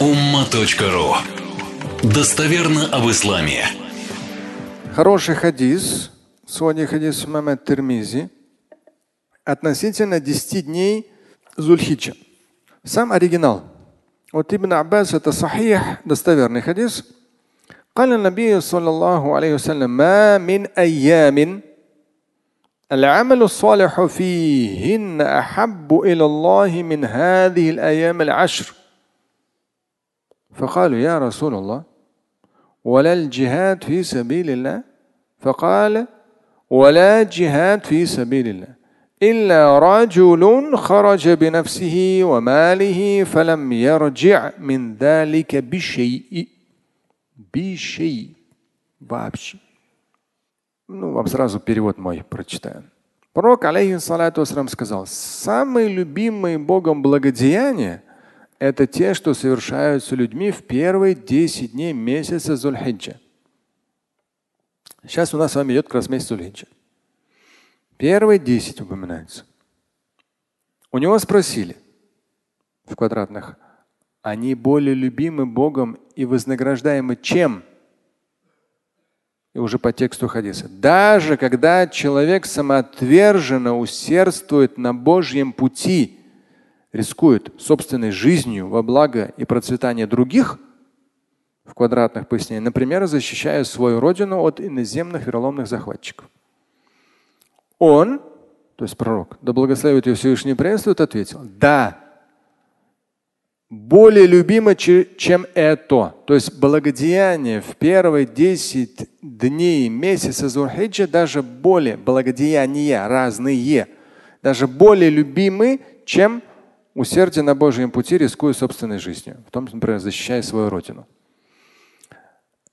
umma.ru Достоверно об исламе. Хороший хадис, сегодня хадис имама Термизи, относительно 10 дней Зульхиджа. Сам оригинал. Вот Ибн Аббас это сахих, достоверный хадис. قال النبي صلى الله عليه وسلم ما من أيام العمل الصالح فيهن أحب إلى الله من هذه الأيام العشر فقالوا يا رسول الله ولا الجهاد في سبيل الله فقال ولا جهاد في سبيل الله إلا رجل خرج بنفسه وماله فلم يرجع من ذلك بشيء بشيء вообще. Ну, вам сразу перевод мой прочитаю. Пророк, алейхиссалату сказал, самые любимые Богом благодеяния – это те, что совершаются людьми в первые 10 дней месяца Зульхиджа. Сейчас у нас с вами идет как раз месяц Зульхиджа. Первые 10 упоминаются. У него спросили в квадратных, они более любимы Богом и вознаграждаемы чем? И уже по тексту хадиса. Даже когда человек самоотверженно усердствует на Божьем пути, рискует собственной жизнью во благо и процветание других, в квадратных пояснениях, например, защищая свою родину от иноземных вероломных захватчиков. Он, то есть пророк, да благословит ее Всевышний приветствует, ответил, да, более любимо, чем это. То есть благодеяние в первые 10 дней месяца Зурхиджа даже более, благодеяния разные, даже более любимы, чем усердие на Божьем пути, рискуя собственной жизнью, в том, например, защищая свою родину.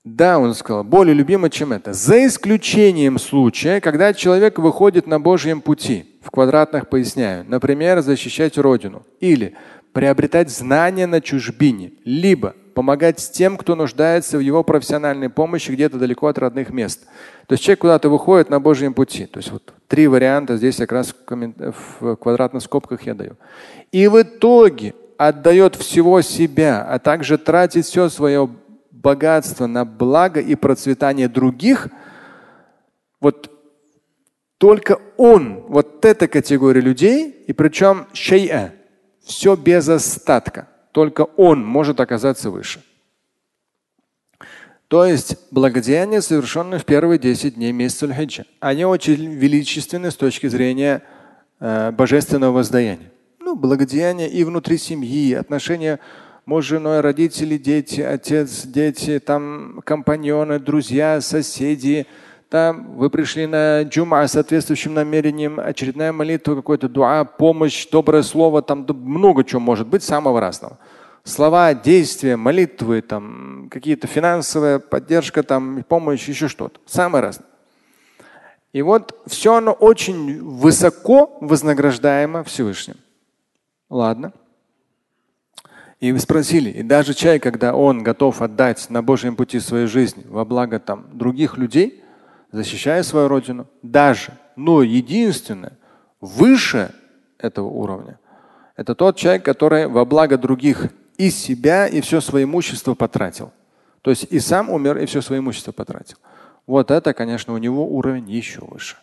Да, он сказал, более любимо, чем это. За исключением случая, когда человек выходит на Божьем пути, в квадратных поясняю, например, защищать родину или приобретать знания на чужбине, либо помогать тем, кто нуждается в его профессиональной помощи где-то далеко от родных мест. То есть человек куда-то выходит на Божьем пути. То есть вот три варианта здесь как раз в квадратных скобках я даю. И в итоге отдает всего себя, а также тратит все свое богатство на благо и процветание других, вот только он, вот эта категория людей, и причем шей'a, все без остатка. Только он может оказаться выше. То есть благодеяния, совершенные в первые 10 дней месяца хиджа они очень величественны с точки зрения э, божественного воздаяния. Ну, благодеяния и внутри семьи, отношения муж с женой, родители, дети, отец, дети, там компаньоны, друзья, соседи, там вы пришли на джума с соответствующим намерением, очередная молитва, какой-то дуа, помощь, доброе слово, там много чего может быть, самого разного. Слова, действия, молитвы, там какие-то финансовая поддержка, там помощь, еще что-то. Самое разное. И вот все оно очень высоко вознаграждаемо Всевышним. Ладно. И вы спросили, и даже человек, когда он готов отдать на Божьем пути свою жизнь во благо там, других людей, защищая свою родину, даже, но единственное, выше этого уровня, это тот человек, который во благо других и себя, и все свое имущество потратил. То есть и сам умер, и все свое имущество потратил. Вот это, конечно, у него уровень еще выше.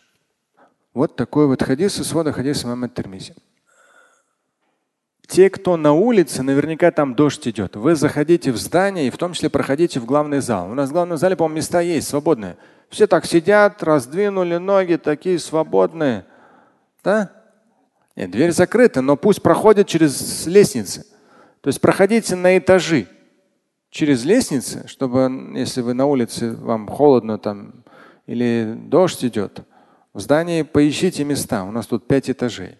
Вот такой вот хадис из свода хадиса Мамед Термизи. Те, кто на улице, наверняка там дождь идет. Вы заходите в здание и в том числе проходите в главный зал. У нас в главном зале, по-моему, места есть свободные. Все так сидят, раздвинули ноги, такие свободные. Да? Нет, дверь закрыта, но пусть проходят через лестницы. То есть проходите на этажи через лестницы, чтобы, если вы на улице, вам холодно там или дождь идет, в здании поищите места. У нас тут пять этажей.